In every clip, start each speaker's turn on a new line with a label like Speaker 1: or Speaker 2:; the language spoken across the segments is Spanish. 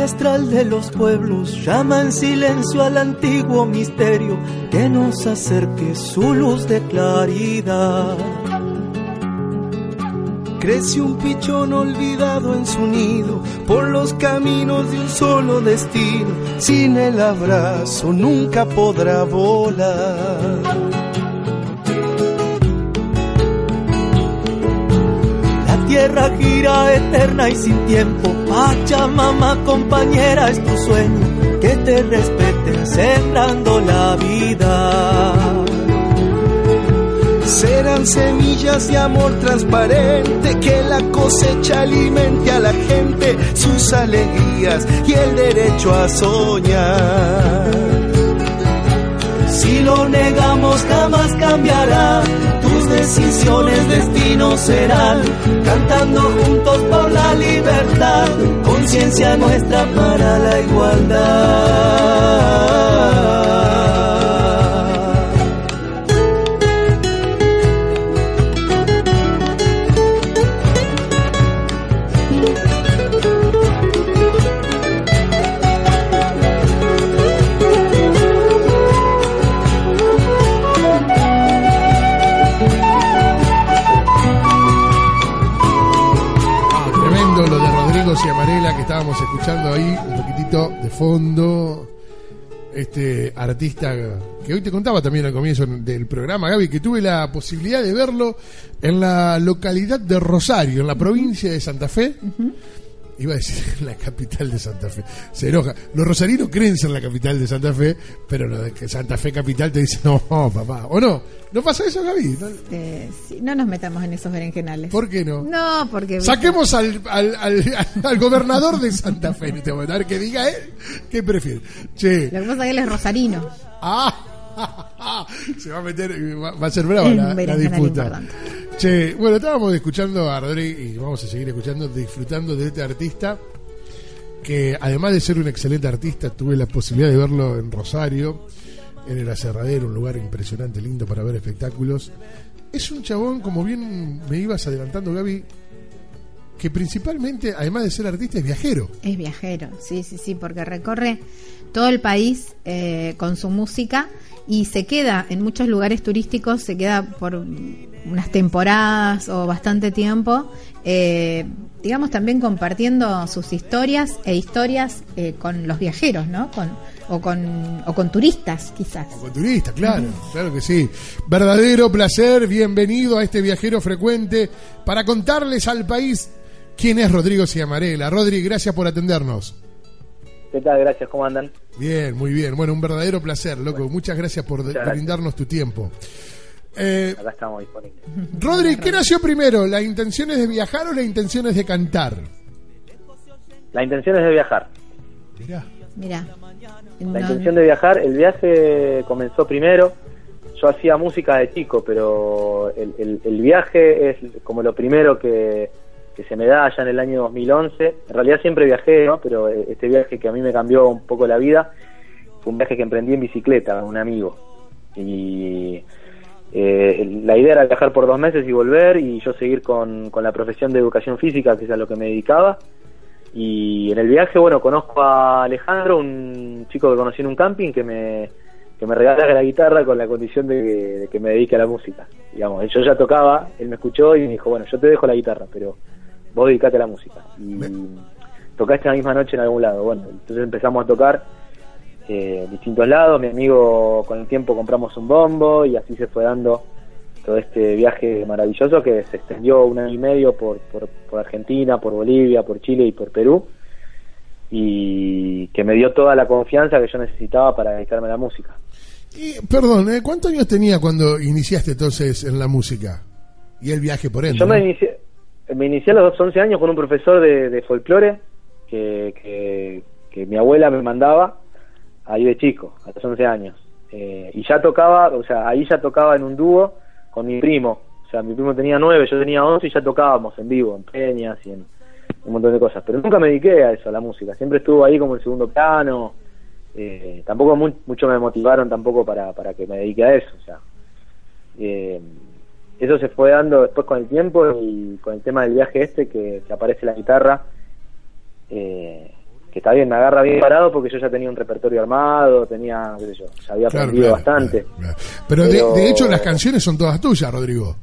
Speaker 1: Ancestral de los pueblos llama en silencio al antiguo misterio que nos acerque su luz de claridad. Crece un pichón olvidado en su nido por los caminos de un solo destino. Sin el abrazo nunca podrá volar. Tierra gira eterna y sin tiempo. Pachamama, compañera, es tu sueño. Que te respeten sembrando la vida. Serán semillas de amor transparente que la cosecha alimente a la gente sus alegrías y el derecho a soñar. Si lo negamos jamás cambiará decisiones destinos serán, cantando juntos por la libertad, conciencia nuestra para la igualdad.
Speaker 2: Artista que hoy te contaba también al comienzo del programa, Gaby, que tuve la posibilidad de verlo en la localidad de Rosario, en la provincia de Santa Fe. Iba a decir la capital de Santa Fe. Se enoja. Los rosarinos creen ser la capital de Santa Fe, pero lo de que Santa Fe capital te dice, no, papá. ¿O no? ¿No pasa eso, Gaby?
Speaker 3: ¿No? Eh, no nos metamos en esos berenjenales.
Speaker 2: ¿Por qué no?
Speaker 3: No, porque...
Speaker 2: Saquemos al, al, al, gobernador de Santa Fe en este momento. A ver qué diga él. ¿Qué prefiere? Che.
Speaker 3: Lo que pasa es que él es rosarino.
Speaker 2: Ah. Se va a meter, va, a ser brava la, la, disputa. Che, bueno, estábamos escuchando a Rodri y vamos a seguir escuchando, disfrutando de este artista que además de ser un excelente artista, tuve la posibilidad de verlo en Rosario, en el Aserradero, un lugar impresionante, lindo para ver espectáculos. Es un chabón, como bien me ibas adelantando, Gaby, que principalmente, además de ser artista, es viajero.
Speaker 3: Es viajero, sí, sí, sí, porque recorre todo el país eh, con su música y se queda en muchos lugares turísticos, se queda por unas temporadas o bastante tiempo, eh, digamos también compartiendo sus historias e historias eh, con los viajeros, ¿no? Con, o, con, o con turistas, quizás.
Speaker 2: O con turistas, claro, claro que sí. Verdadero placer, bienvenido a este viajero frecuente para contarles al país quién es Rodrigo Ciamarela. Rodri, gracias por atendernos.
Speaker 4: ¿Qué tal? Gracias, ¿cómo andan?
Speaker 2: Bien, muy bien. Bueno, un verdadero placer, loco. Muchas gracias por brindarnos tu tiempo.
Speaker 4: Eh, Acá estamos disponibles.
Speaker 2: Rodri, ¿qué nació primero? ¿La intención es de viajar o la intención es de cantar?
Speaker 4: La intención es de viajar.
Speaker 3: Mirá. Mirá.
Speaker 4: La intención de viajar, el viaje comenzó primero. Yo hacía música de chico, pero el, el viaje es como lo primero que, que se me da allá en el año 2011. En realidad siempre viajé, ¿no? pero eh, este viaje que a mí me cambió un poco la vida fue un viaje que emprendí en bicicleta con un amigo. Y eh, la idea era viajar por dos meses y volver y yo seguir con, con la profesión de educación física, que es a lo que me dedicaba. Y en el viaje, bueno, conozco a Alejandro, un chico que conocí en un camping que me, que me regala la guitarra con la condición de que, de que me dedique a la música. Digamos, yo ya tocaba, él me escuchó y me dijo, bueno, yo te dejo la guitarra, pero vos dedicate a la música. Y tocaste la misma noche en algún lado. Bueno, entonces empezamos a tocar eh, distintos lados. Mi amigo con el tiempo compramos un bombo y así se fue dando todo este viaje maravilloso que se extendió un año y medio por, por, Argentina, por Bolivia, por Chile y por Perú y que me dio toda la confianza que yo necesitaba para dedicarme a la música.
Speaker 2: Y, perdón, ¿eh? ¿cuántos años tenía cuando iniciaste entonces en la música? Y el viaje por ende.
Speaker 4: Yo me inicié, me inicié a los 11 años con un profesor de, de folclore que, que, mi abuela me mandaba ahí de chico, a los 11 años. Eh, y ya tocaba, o sea, ahí ya tocaba en un dúo con mi primo. O sea, mi primo tenía 9, yo tenía 11 y ya tocábamos en vivo, en peñas y en un montón de cosas. Pero nunca me dediqué a eso, a la música. Siempre estuvo ahí como el segundo plano. Eh, tampoco mucho me motivaron tampoco para, para que me dedique a eso. O sea, eh, eso se fue dando después con el tiempo y con el tema del viaje este que, aparece la guitarra. Eh, que está bien, me agarra bien parado porque yo ya tenía un repertorio armado, tenía, qué sé yo, ya había aprendido bastante.
Speaker 2: Pero, de, hecho las canciones son todas tuyas, Rodrigo.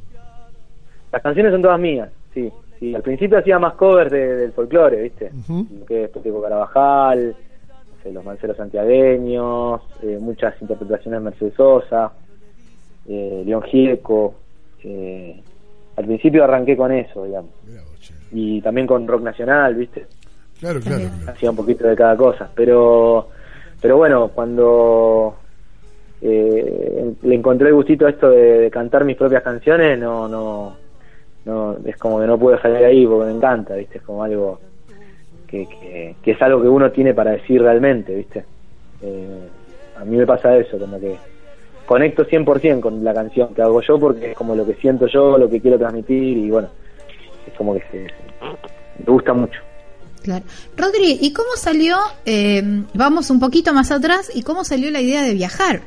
Speaker 4: Las canciones son todas mías, sí. sí. Al principio hacía más covers del folclore, ¿viste? Que es Peteco Carabajal, Los Manceros Santiagueños, eh, muchas interpretaciones de Mercedes Sosa, eh, León Gieco. Eh, al principio arranqué con eso, digamos. Y también con rock nacional, ¿viste?
Speaker 2: Claro, claro,
Speaker 4: Hacía un poquito de cada cosa, pero pero bueno, cuando eh, le encontré el gustito a esto de, cantar mis propias canciones, no no no es como que no puedo salir ahí porque me encanta, ¿viste? Es como algo que, que, es algo que uno tiene para decir realmente, ¿viste? Eh, a mí me pasa eso, como que conecto 100% con la canción que hago yo porque es como lo que siento yo, lo que quiero transmitir y bueno, es como que se, me gusta mucho.
Speaker 3: Claro. Rodri, ¿y cómo salió, eh, vamos un poquito más atrás, y cómo salió la idea de viajar?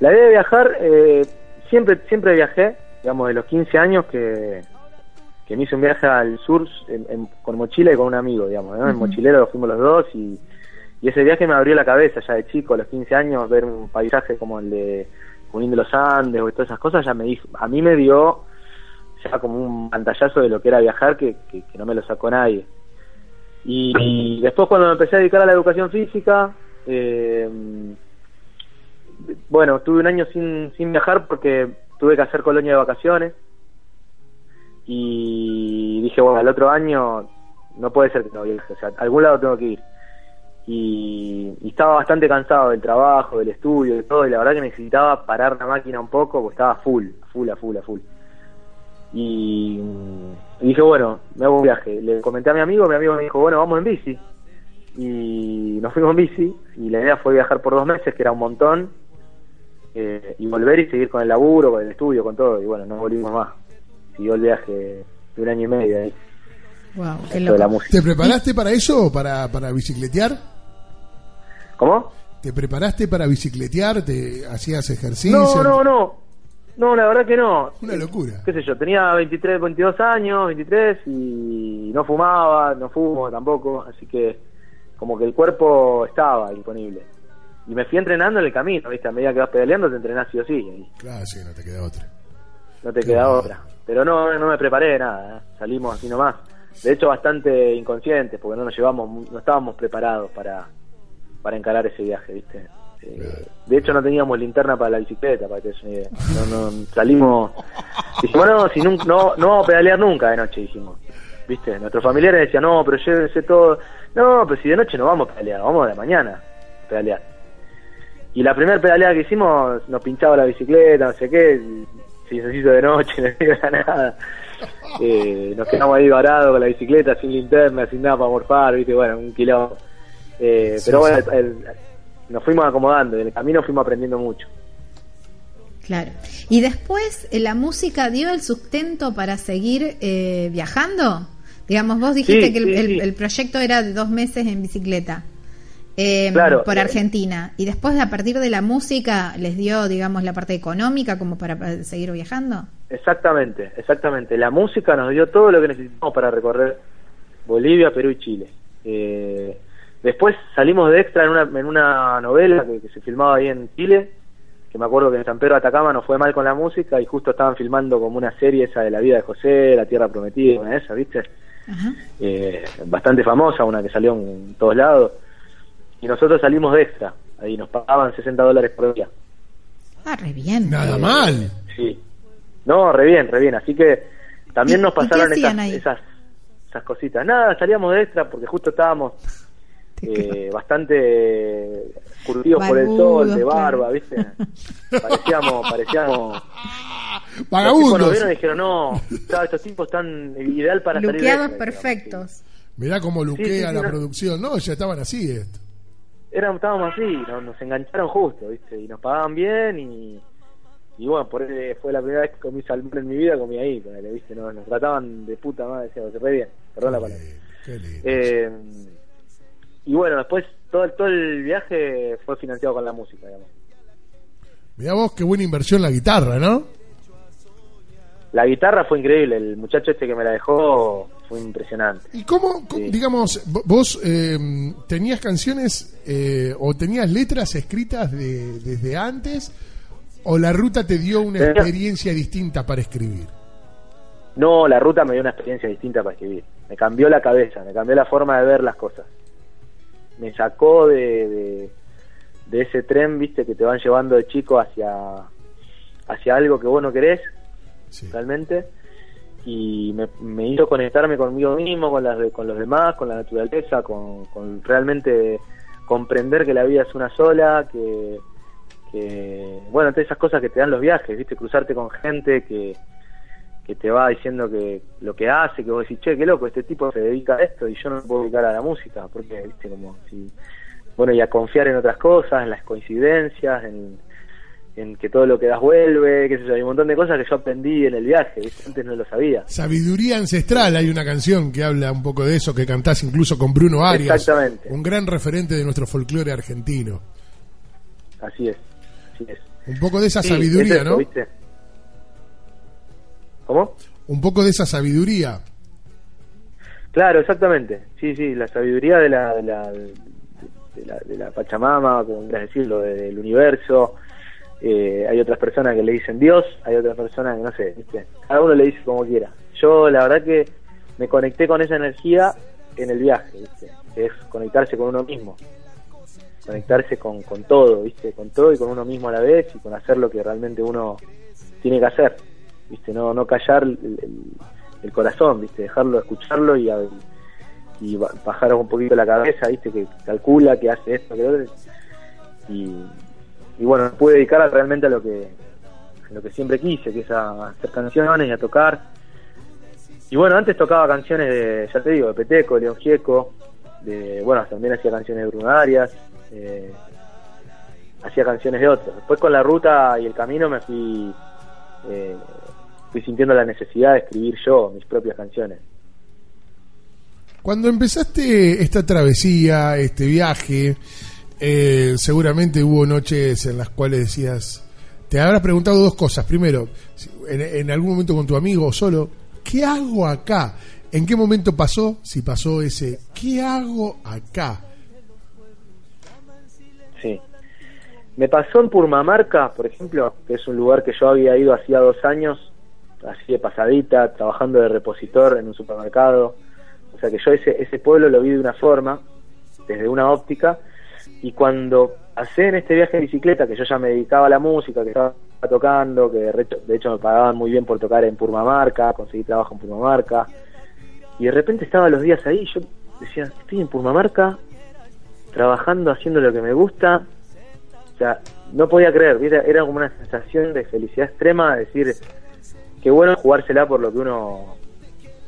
Speaker 4: La idea de viajar, eh, siempre siempre viajé, digamos, de los 15 años que, que me hice un viaje al sur con mochila y con un amigo, digamos, en mochilero fuimos los dos y, y, ese viaje me abrió la cabeza ya de chico, a los 15 años, ver un paisaje como el de Junín de los Andes o todas esas cosas, ya me dijo, a mí me dio ya como un pantallazo de lo que era viajar que, que, no me lo sacó nadie. Y, después cuando me empecé a dedicar a la educación física, eh, bueno, tuve un año sin, sin viajar porque tuve que hacer colonia de vacaciones y dije, bueno, el otro año no puede ser que no viaje, o sea, algún lado tengo que ir. Y, y, estaba bastante cansado del trabajo, del estudio, de todo, y la verdad que necesitaba parar la máquina un poco porque estaba full, full, a full, a full. Y, dije, bueno, me hago un viaje. Le comenté a mi amigo, mi amigo me dijo, bueno, vamos en bici. Y nos fuimos en bici y la idea fue viajar por dos meses, que era un montón, eh, y volver y seguir con el laburo, con el estudio, con todo. Y bueno, no volvimos más. Siguió el viaje de un año y medio ahí.
Speaker 3: Wow,
Speaker 2: ¿Te preparaste para eso, para, para bicicletear?
Speaker 4: ¿Cómo?
Speaker 2: ¿Te preparaste para bicicletear? ¿Te hacías ejercicio?
Speaker 4: No, no, no. No, la verdad que no.
Speaker 2: Una locura.
Speaker 4: Qué sé yo, tenía 23, 22 años, 23 y no fumaba, no fumo tampoco, así que como que el cuerpo estaba disponible. Y me fui entrenando en el camino, ¿viste? A medida que vas pedaleando te entrenás sí o sí.
Speaker 2: Claro, sí, no te queda otra.
Speaker 4: No te queda otra. Pero no, no me preparé nada, ¿eh? salimos así nomás. De hecho, bastante inconscientes, porque no nos llevamos, no estábamos preparados para, para encarar ese viaje, ¿viste? Eh, de hecho, no teníamos linterna para la bicicleta, para que No, no, salimos. Dijimos, no, si no, no, no vamos a pedalear nunca de noche, dijimos. ¿Viste? Nuestros familiares decían, no, pero llévense todo. No, pero si de noche no vamos a pedalear, vamos de mañana a pedalear. Y la primera pedaleada que hicimos, nos pinchaba la bicicleta, no sé qué, se hizo de noche, no era nada. Eh, nos quedamos ahí varados con la bicicleta, sin linterna, sin nada para morfar, ¿viste? Bueno, un kilómetro. Eh, pero bueno, el, nos fuimos acomodando, en el camino fuimos aprendiendo mucho.
Speaker 3: Claro. Y después, eh, ¿la música dio el sustento para seguir eh, viajando? Digamos, vos dijiste que el, proyecto era de dos meses en bicicleta eh, por Argentina. Y después, a partir de la música, ¿les dio, digamos, la parte económica como para, seguir viajando?
Speaker 4: Exactamente, exactamente. La música nos dio todo lo que necesitamos para recorrer Bolivia, Perú y Chile. Eh, Después salimos de extra en una, en una novela que, se filmaba ahí en Chile, que me acuerdo que en San Pedro de Atacama nos fue mal con la música y justo estaban filmando como una serie esa de la vida de José, La Tierra Prometida, una de esas, ¿viste? Eh, bastante famosa, una que salió en todos lados. Y nosotros salimos de extra, ahí nos pagaban 60 dólares por día.
Speaker 3: Ah, re bien.
Speaker 2: Nada mal.
Speaker 4: Sí. No, re bien, re bien. Así que también nos pasaron esas, esas, esas cositas. Nada, salíamos de extra porque justo estábamos eh, bastante curtidos por el sol, de barba, ¿viste? Parecíamos, parecíamos
Speaker 2: Vagabundos.
Speaker 4: Los vieron dijeron, no, estos tipos están ideal para
Speaker 3: Luqueados perfectos.
Speaker 2: Mirá cómo luquea la producción. No, ya estaban así esto.
Speaker 4: Eran, estábamos así, nos, engancharon justo, ¿viste? Y nos pagaban bien y, y bueno, por eso fue la primera vez que comí salmón en mi vida, comí ahí, ¿viste? Nos, nos trataban de puta madre, decíamos, re bien, perdón la palabra. Eh, y bueno, después todo, todo el viaje fue financiado con la música, digamos.
Speaker 2: Mirá vos, qué buena inversión la guitarra, ¿no?
Speaker 4: La guitarra fue increíble, el muchacho este que me la dejó fue impresionante.
Speaker 2: ¿Y cómo, digamos, vos eh, tenías canciones eh, o tenías letras escritas de, desde antes o la ruta te dio una experiencia distinta para escribir?
Speaker 4: No, la ruta me dio una experiencia distinta para escribir. Me cambió la cabeza, me cambió la forma de ver las cosas. Me sacó de de ese tren, viste, que te van llevando de chico hacia, hacia algo que vos no querés, realmente, y me, hizo conectarme conmigo mismo, con, las, con los demás, con la naturaleza, con, realmente comprender que la vida es una sola, que, que, bueno, todas esas cosas que te dan los viajes, viste, cruzarte con gente que, que te va diciendo que lo que hace, que vos decís, che, qué loco, este tipo se dedica a esto y yo no me puedo dedicar a la música, porque, viste, como si bueno, y a confiar en otras cosas, en las coincidencias, en, que todo lo que das vuelve, qué sé yo, hay un montón de cosas que yo aprendí en el viaje, antes no lo sabía.
Speaker 2: Sabiduría ancestral, hay una canción que habla un poco de eso, que cantás incluso con Bruno Arias,
Speaker 4: Exactamente.
Speaker 2: un gran referente de nuestro folclore argentino.
Speaker 4: Así es, así es.
Speaker 2: Un poco de esa sabiduría, ¿no?
Speaker 4: ¿Cómo?
Speaker 2: Un poco de esa sabiduría.
Speaker 4: Claro, exactamente. Sí, sí, la sabiduría de la, de la, de la, de la Pachamama, como quieras decirlo, del universo. Eh, hay otras personas que le dicen Dios, hay otras personas que no sé, cada uno le dice como quiera. Yo la verdad que me conecté con esa energía en el viaje, que es conectarse con uno mismo, conectarse con, con todo, ¿viste? con todo y con uno mismo a la vez y con hacer lo que realmente uno tiene que hacer, ¿viste? no, no callar el, corazón, ¿viste? dejarlo, escucharlo y, y bajar un poquito la cabeza, viste, que calcula, que hace esto, que otro. Y, y bueno, pude dedicar realmente a lo que lo que siempre quise, que es a hacer canciones y a tocar. Y bueno, antes tocaba canciones de, ya te digo, de Peteco, León Gieco, de, bueno, también hacía canciones de Bruno Arias, eh, hacía canciones de otros. Después con la ruta y el camino me fui, eh, fui sintiendo la necesidad de escribir yo mis propias canciones.
Speaker 2: Cuando empezaste esta travesía, este viaje, eh, seguramente hubo noches en las cuales decías, te habrás preguntado dos cosas. Primero, en, algún momento con tu amigo o solo, ¿qué hago acá? ¿En qué momento pasó? Si pasó ese, ¿qué hago acá?
Speaker 4: Sí. Me pasó en Purmamarca, por ejemplo, que es un lugar que yo había ido hacía dos años, así de pasadita, trabajando de repositor en un supermercado. O sea que yo ese, ese pueblo lo vi de una forma, desde una óptica, y cuando pasé en este viaje de bicicleta, que yo ya me dedicaba a la música, que estaba tocando, que de hecho me pagaban muy bien por tocar en Purmamarca, conseguí trabajo en Purmamarca, y de repente estaba los días ahí, yo decía, estoy en Purmamarca, trabajando, haciendo lo que me gusta, o sea, no podía creer, era como una sensación de felicidad extrema, de decir, qué bueno jugársela por lo que uno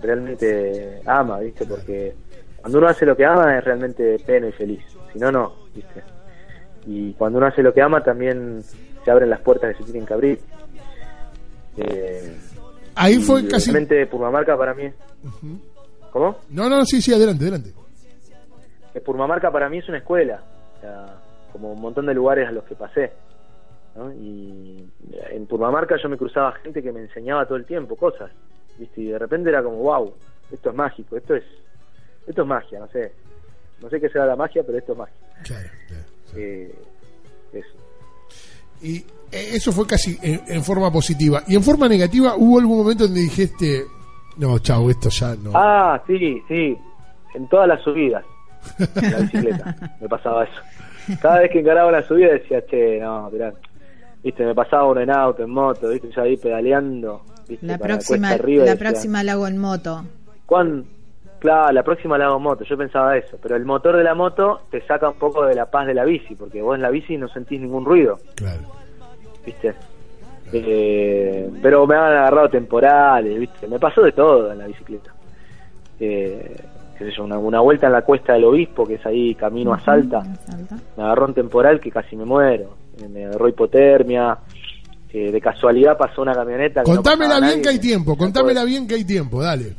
Speaker 4: realmente ama, ¿viste? Porque cuando uno hace lo que ama es realmente pleno y feliz, si no, no, ¿viste? Y cuando uno hace lo que ama también se abren las puertas que se tienen que abrir.
Speaker 2: Eh, Ahí fue casi...
Speaker 4: Realmente Purmamarca para mí... ¿Cómo?
Speaker 2: No, no, sí, sí, adelante, adelante.
Speaker 4: Que Purmamarca para mí es una escuela, como un montón de lugares a los que pasé. ¿No? Y en Purmamarca yo me cruzaba gente que me enseñaba todo el tiempo cosas. ¿viste? Y de repente era como, wow, esto es mágico, esto es esto es magia, no sé. No sé qué será la magia, pero esto es magia. Claro, eh, eso.
Speaker 2: Y eh, eso fue casi en, forma positiva. ¿Y en forma negativa hubo algún momento donde dijiste, no, chao, esto ya no?
Speaker 4: Ah, sí, sí. En todas las subidas. En la bicicleta me pasaba eso. Cada vez que encaraba una subida decía, che, no, mirá. Viste, me pasaba uno en auto, en moto, viste, ya ahí pedaleando
Speaker 3: la próxima, la próxima la hago en moto.
Speaker 4: Claro, la próxima la hago en moto, yo pensaba eso, pero el motor de la moto te saca un poco de la paz de la bici, porque vos en la bici no sentís ningún ruido.
Speaker 2: Claro.
Speaker 4: ¿Viste? Eh, pero me han agarrado temporales, ¿viste? Me pasó de todo en la bicicleta. Eh, qué sé yo, una, vuelta en la cuesta del obispo, que es ahí camino a Salta, me agarró un temporal que casi me muero, me agarró hipotermia, de casualidad pasó una camioneta.
Speaker 2: Contámela bien que hay tiempo, contámela bien que hay tiempo, dale.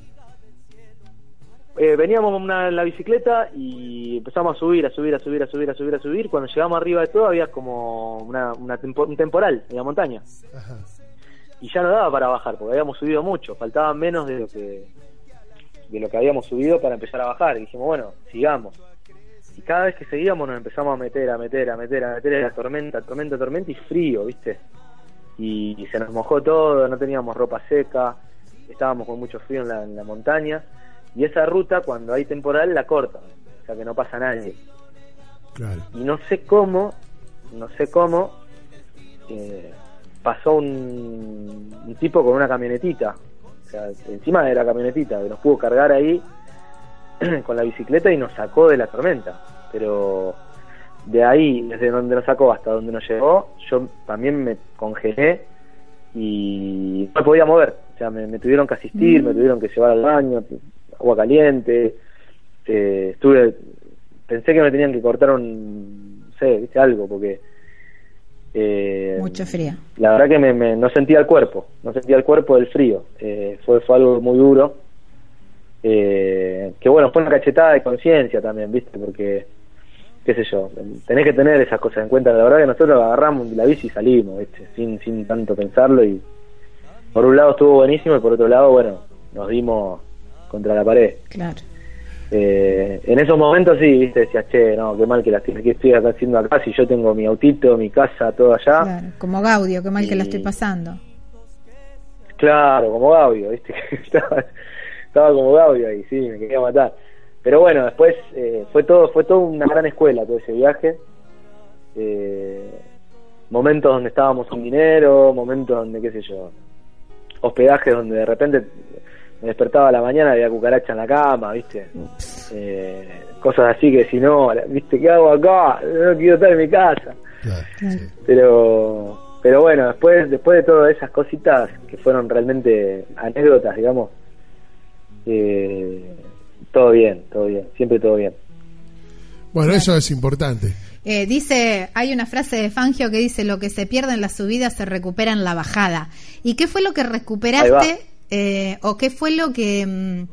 Speaker 4: Eh, veníamos en la bicicleta y empezamos a subir, a subir, a subir, a subir, a subir, a subir. Cuando llegamos arriba de todo había como una, un temporal en la montaña. Y ya no daba para bajar, porque habíamos subido mucho, faltaba menos de lo que de lo que habíamos subido para empezar a bajar. Y dijimos, bueno, sigamos. Y cada vez que seguíamos nos empezamos a meter, a meter, a meter, a meter en la tormenta, tormenta, tormenta y frío, ¿viste? Y, se nos mojó todo, no teníamos ropa seca, estábamos con mucho frío en la, montaña. Y esa ruta, cuando hay temporal, la cortan, o sea que no pasa nadie. Y no sé cómo, no sé cómo, eh, pasó un, un tipo con una camionetita o sea, encima de la camionetita, que nos pudo cargar ahí con la bicicleta y nos sacó de la tormenta. Pero de ahí, desde donde nos sacó hasta donde nos llegó, yo también me congelé y no me podía mover. O sea, me, tuvieron que asistir, me mm. tuvieron que llevar al baño, agua caliente. Eh, estuve, pensé que me tenían que cortar un, no sé, ¿viste? algo, porque
Speaker 3: eh, Mucho frío.
Speaker 4: La verdad que me, no sentía el cuerpo, no sentía el cuerpo del frío. Eh, fue, fue algo muy duro. Eh, que bueno, fue una cachetada de conciencia también, ¿viste? Porque, qué sé yo, tenés que tener esas cosas en cuenta. La verdad que nosotros agarramos la bici y salimos, ¿viste? Sin, sin tanto pensarlo. Y por un lado estuvo buenísimo y por otro lado, bueno, nos dimos contra la pared.
Speaker 3: Claro.
Speaker 4: Eh, en esos momentos sí, viste, decías, che, no, qué mal que la estoy acá haciendo acá, si yo tengo mi autito, mi casa, todo allá.
Speaker 3: Claro, como Gaudio, qué mal que la estoy pasando.
Speaker 4: Claro, como Gaudio, viste, estaba, como Gaudio ahí, sí, me quería matar. Pero bueno, después eh, fue todo fue todo una gran escuela todo ese viaje. Eh, momentos donde estábamos sin dinero, momentos donde, qué sé yo, hospedajes donde de repente me despertaba a la mañana había cucaracha en la cama, ¿viste? Eh, cosas así que si no, ¿viste? ¿Qué hago acá? No quiero estar en mi casa. Pero pero bueno, después después de todas esas cositas que fueron realmente anécdotas, digamos, eh, todo bien, todo bien, siempre todo bien.
Speaker 2: Bueno, eso es importante.
Speaker 3: Eh, dice, hay una frase de Fangio que dice, lo que se pierde en la subida se recupera en la bajada. ¿Y qué fue lo que recuperaste eh, o qué fue lo que, mm,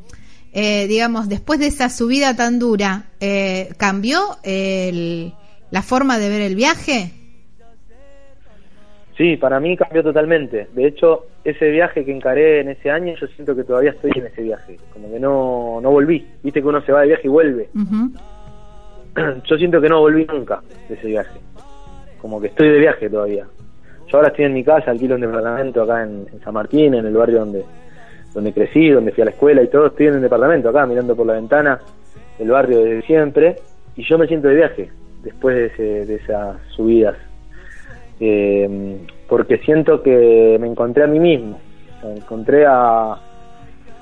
Speaker 3: eh, digamos, después de esa subida tan dura, eh, cambió la forma de ver el viaje?
Speaker 4: Sí, para mí cambió totalmente. De hecho, ese viaje que encaré en ese año, yo siento que todavía estoy en ese viaje. Como que no, no volví. Viste que uno se va de viaje y vuelve. Yo siento que no volví nunca de ese viaje. Como que estoy de viaje todavía. Yo ahora estoy en mi casa, alquilo un departamento acá en San Martín, en el barrio donde, donde crecí, donde fui a la escuela y todo, estoy en el departamento acá, mirando por la ventana el barrio desde siempre, y yo me siento de viaje después de, esas subidas, eh, porque siento que me encontré a mí mismo, me encontré a,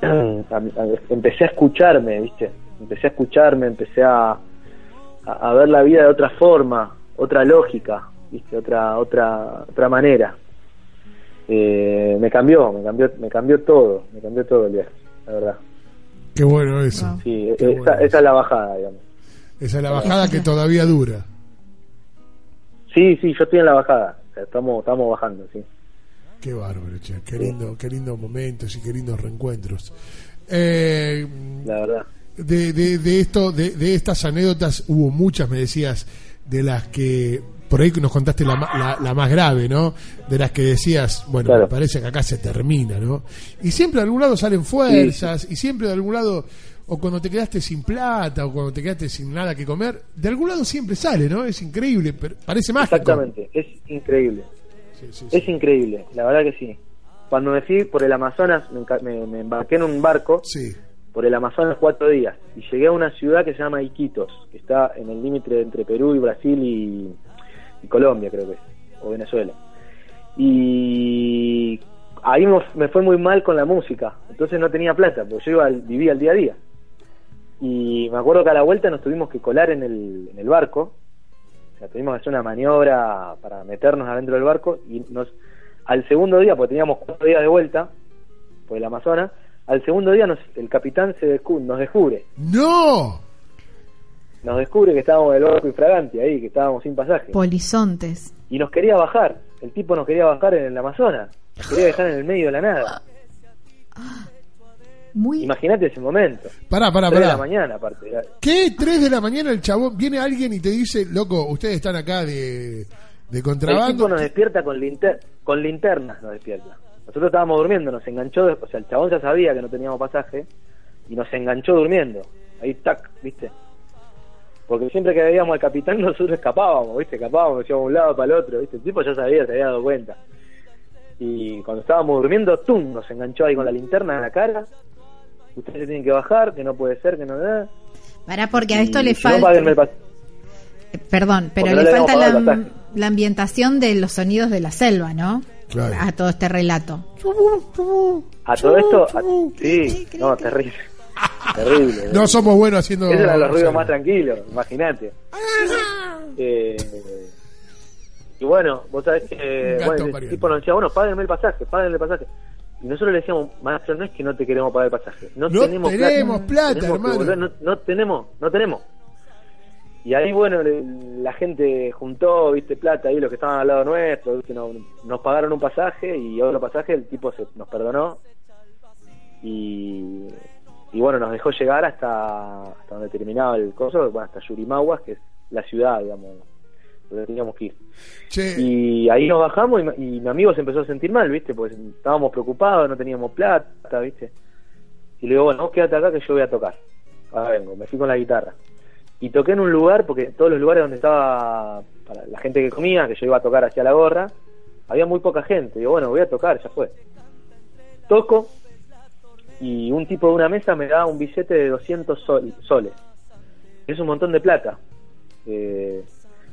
Speaker 4: empecé a escucharme, ¿viste? Empecé a escucharme, empecé a, a ver la vida de otra forma, otra lógica, ¿viste? Otra, otra, otra manera. Eh, me cambió, me cambió, me cambió todo, me cambió todo el viaje, la verdad.
Speaker 2: Qué bueno eso.
Speaker 4: Sí, esa, es la bajada, digamos.
Speaker 2: Esa es la bajada que todavía dura.
Speaker 4: Sí, sí, yo estoy en la bajada. estamos, estamos bajando, sí.
Speaker 2: Qué bárbaro, che. Qué lindo, qué lindos momentos y qué lindos reencuentros. Eh,
Speaker 4: la verdad.
Speaker 2: De, de, de esto, de, de estas anécdotas hubo muchas, me decías, de las que por ahí nos contaste la, la, más grave, ¿no? De las que decías, bueno, me parece que acá se termina, ¿no? Y siempre de algún lado salen fuerzas, y siempre de algún lado, o cuando te quedaste sin plata, o cuando te quedaste sin nada que comer, de algún lado siempre sale, ¿no? Es increíble, pero parece mágico.
Speaker 4: Exactamente, es increíble. es increíble, la verdad que sí. Cuando me fui por el Amazonas, me, me embarqué en un barco. Por el Amazonas cuatro días y llegué a una ciudad que se llama Iquitos, que está en el límite entre Perú y Brasil y, y Colombia creo que es, o Venezuela. Y ahí me fue muy mal con la música, entonces no tenía plata, porque yo iba vivía el día a día. Y me acuerdo que a la vuelta nos tuvimos que colar en el, en el barco, o sea, tuvimos que hacer una maniobra para meternos adentro del barco y nos Al segundo día, porque teníamos cuatro días de vuelta por el Amazonas, al segundo día nos, el capitán se nos descubre.
Speaker 2: ¡No!
Speaker 4: Nos descubre que estábamos del Orco Infraganti ahí, que estábamos sin pasaje.
Speaker 3: Polizontes.
Speaker 4: Y nos quería bajar. El tipo nos quería bajar en el Amazonas. Nos quería dejar en el medio de la nada.
Speaker 3: Muy...
Speaker 4: Imagínate ese momento.
Speaker 2: Pará, pará, pará.
Speaker 4: de la mañana, aparte.
Speaker 2: ¿Qué? ¿Tres de la mañana el chabón? Viene alguien y te dice, loco, ustedes están acá de, de contrabando.
Speaker 4: El tipo nos despierta con, linter con linternas, nos despierta. Nosotros estábamos durmiendo, nos enganchó, o sea, el chabón ya sabía que no teníamos pasaje y nos enganchó durmiendo. Ahí, tac, ¿viste? Porque siempre que veíamos al capitán nosotros escapábamos, ¿viste? Escapábamos, íbamos de un lado para el otro, ¿viste? El tipo ya sabía, se había dado cuenta. Y cuando estábamos durmiendo, ¡tum! Nos enganchó ahí con la linterna en la cara ustedes se tienen que bajar, que no puede ser, que no da.
Speaker 3: Para, porque a esto le falta. Eh, perdón, pero le, falta la, ambientación de los sonidos de la selva, ¿no? Claro. A todo este relato.
Speaker 4: A todo esto, sí, no, terrible. terrible.
Speaker 2: No somos buenos haciendo.
Speaker 4: Esos eran los ruidos más tranquilos, imagínate. Eh, y bueno, vos sabés que bueno, el tipo nos decía, bueno, páguenme el pasaje, páguenme el pasaje. Y nosotros le decíamos, maestro, no es que no te queremos pagar el pasaje. No, tenemos,
Speaker 2: plata, hermano.
Speaker 4: no, tenemos, no tenemos. Y ahí, bueno, la gente juntó, viste, plata ahí, los que estaban al lado nuestro, viste, nos, pagaron un pasaje y otro pasaje, el tipo se, nos perdonó. Y, y bueno, nos dejó llegar hasta, hasta donde terminaba el coso, bueno, hasta Yurimaguas, que es la ciudad, digamos, teníamos que ir. Y ahí nos bajamos y, mi amigo se empezó a sentir mal, ¿viste? Pues estábamos preocupados, no teníamos plata, ¿viste? Y le digo, bueno, vos quédate acá que yo voy a tocar. Ahora vengo, me fui con la guitarra. Y toqué en un lugar, porque todos los lugares donde estaba para la gente que comía, que yo iba a tocar hacia la gorra, había muy poca gente. Digo, bueno, voy a tocar, ya fue. Toco y un tipo de una mesa me da un billete de 200 soles. Es un montón de plata. Eh,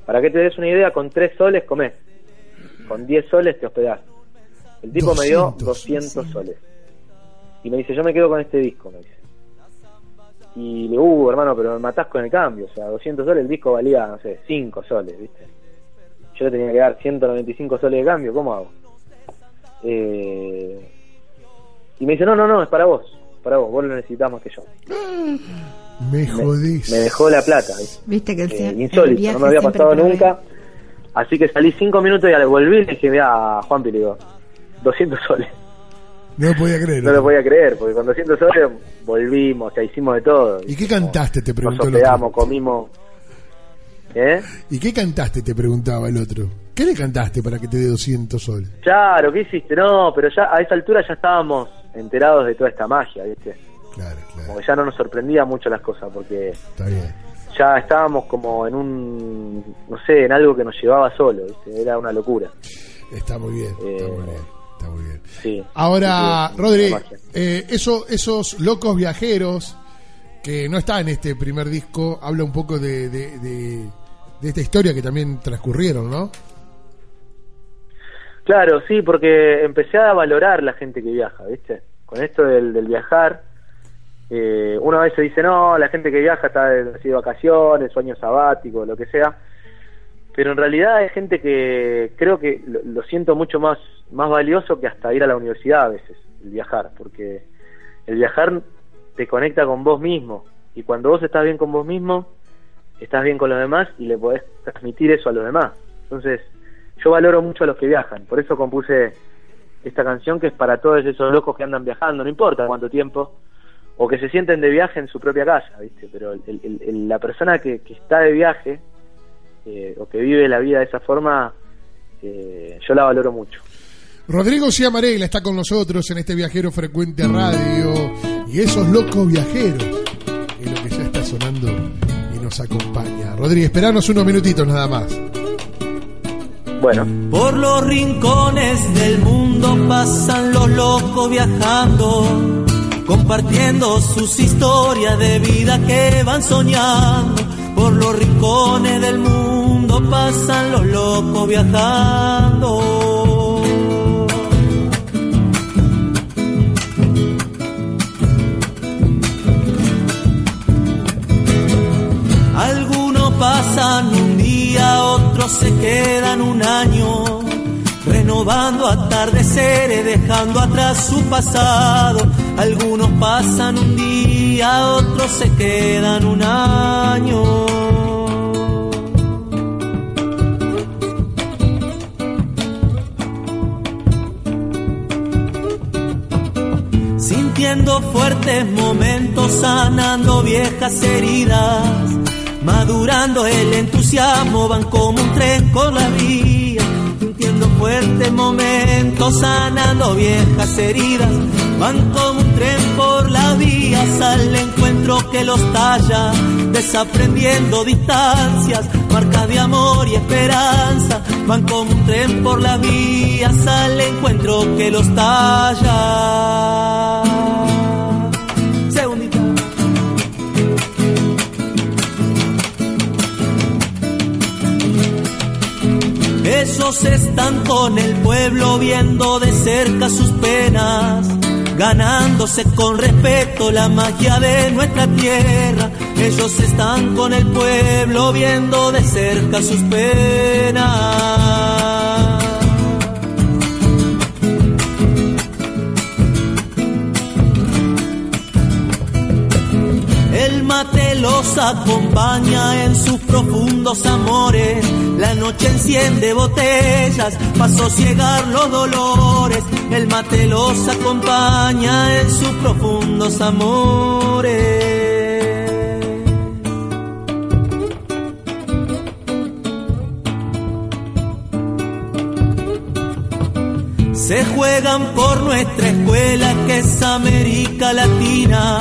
Speaker 4: para que te des una idea, con 3 soles comés. Con 10 soles te hospedás. El tipo me dio 200 soles. Y me dice, yo me quedo con este disco, me dice. Y le digo, uh, hermano, pero me matás con el cambio. O sea, 200 soles, el disco valía, no sé, 5 soles, ¿viste? Yo le tenía que dar 195 soles de cambio, ¿cómo hago? Eh... Y me dice, no, no, no, es para vos. Para vos, vos lo necesitas más que yo.
Speaker 2: Me jodís.
Speaker 4: Me, dejó la plata.
Speaker 3: Viste que el,
Speaker 4: eh, insólito, no me había pasado nunca. Así que salí cinco minutos y al volví y le dije, a Juan le digo, 200 soles.
Speaker 2: No lo podía creer.
Speaker 4: No lo podía creer, porque con 200 soles volvimos, o sea, hicimos de todo.
Speaker 2: ¿Y qué cantaste? Te preguntó
Speaker 4: Nos hospedamos, comimos. ¿Eh?
Speaker 2: ¿Y qué cantaste? Te preguntaba el otro. ¿Qué le cantaste para que te dé 200 soles?
Speaker 4: Claro, ¿qué hiciste? No, pero ya a esa altura ya estábamos enterados de toda esta magia, ¿viste?
Speaker 2: Claro,
Speaker 4: Como ya no nos sorprendía mucho las cosas porque ya estábamos como en un, no sé, en algo que nos llevaba solo, era una locura.
Speaker 2: Está muy bien, está eh, muy bien. Está muy bien. Ahora, Rodri, eh, eso, esos locos viajeros que no está en este primer disco, habla un poco de, de, esta historia que también transcurrieron, ¿no?
Speaker 4: Claro, sí, porque empecé a valorar la gente que viaja, ¿viste? Con esto del, del viajar, eh, una vez se dice, no, la gente que viaja está de vacaciones, sueño sabático, lo que sea, pero en realidad hay gente que creo que lo, siento mucho más, más valioso que hasta ir a la universidad a veces, el viajar, porque el viajar te conecta con vos mismo, y cuando vos estás bien con vos mismo, estás bien con los demás y le podés transmitir eso a los demás. Entonces, yo valoro mucho a los que viajan, por eso compuse esta canción que es para todos esos locos que andan viajando, no importa cuánto tiempo, o que se sienten de viaje en su propia casa, ¿viste? Pero la persona que, está de viaje eh, o que vive la vida de esa forma, eh, yo la valoro mucho.
Speaker 2: Rodrigo Ciamarela está con nosotros en este Viajero Frecuente Radio y esos locos viajeros es lo que ya está sonando y nos acompaña. Rodrigo, esperanos unos minutitos nada más.
Speaker 4: Bueno.
Speaker 1: Por los rincones del mundo pasan los locos viajando compartiendo sus historias de vida que van soñando. Por los rincones del mundo pasan los locos viajando. Algunos pasan un día, otros se quedan un año robando atardeceres, dejando atrás su pasado. Algunos pasan un día, otros se quedan un año. sintiendo fuertes momentos, sanando viejas heridas, madurando el entusiasmo, van como un tren con la sintiendo fuertes momentos, sanando viejas heridas, van como un tren por la vía, al encuentro que los talla, desaprendiendo distancias, marca de amor y esperanza, van como un tren por la vía, al encuentro que los talla. Ellos están con el pueblo viendo de cerca sus penas, ganándose con respeto la magia de nuestra tierra. Ellos están con el pueblo viendo de cerca sus penas. Los acompaña en sus profundos amores. La noche enciende botellas para sosiegar los dolores. El mate los acompaña en sus profundos amores. Se juegan por nuestra escuela que es América Latina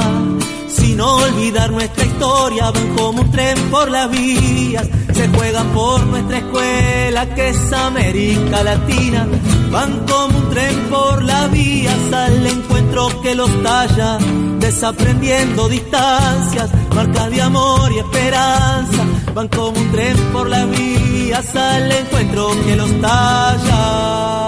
Speaker 1: sin olvidar nuestra historia, van como un tren por las vías, se juegan por nuestra escuela que es América Latina, van como un tren por las vías al encuentro que los talla, desaprendiendo distancias, marcas de amor y esperanza, van como un tren por las vías al encuentro que los talla.